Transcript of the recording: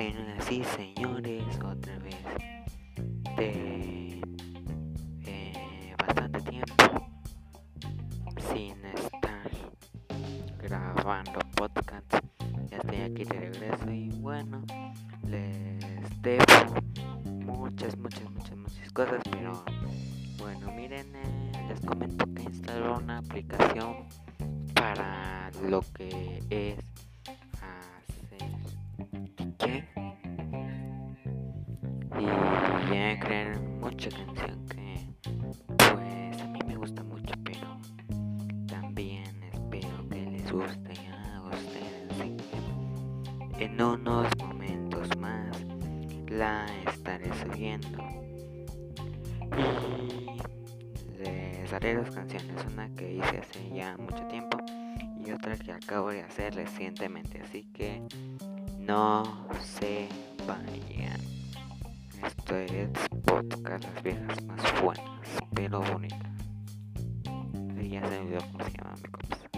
Señoras y señores, otra vez de eh, bastante tiempo sin estar grabando podcast. Ya estoy aquí de regreso y bueno, les debo muchas, muchas, muchas, muchas cosas, pero bueno, miren, eh, les comento que instaló una aplicación para lo que es ya creen mucha canción que pues a mí me gusta mucho pero también espero que les guste a ustedes. En unos momentos más la estaré subiendo. Y les haré dos canciones una que hice hace ya mucho tiempo y otra que acabo de hacer recientemente así que no se vayan esto es podcast las viejas más buenas pero bonitas. Y ya se me olvidó cómo se llama mi cosa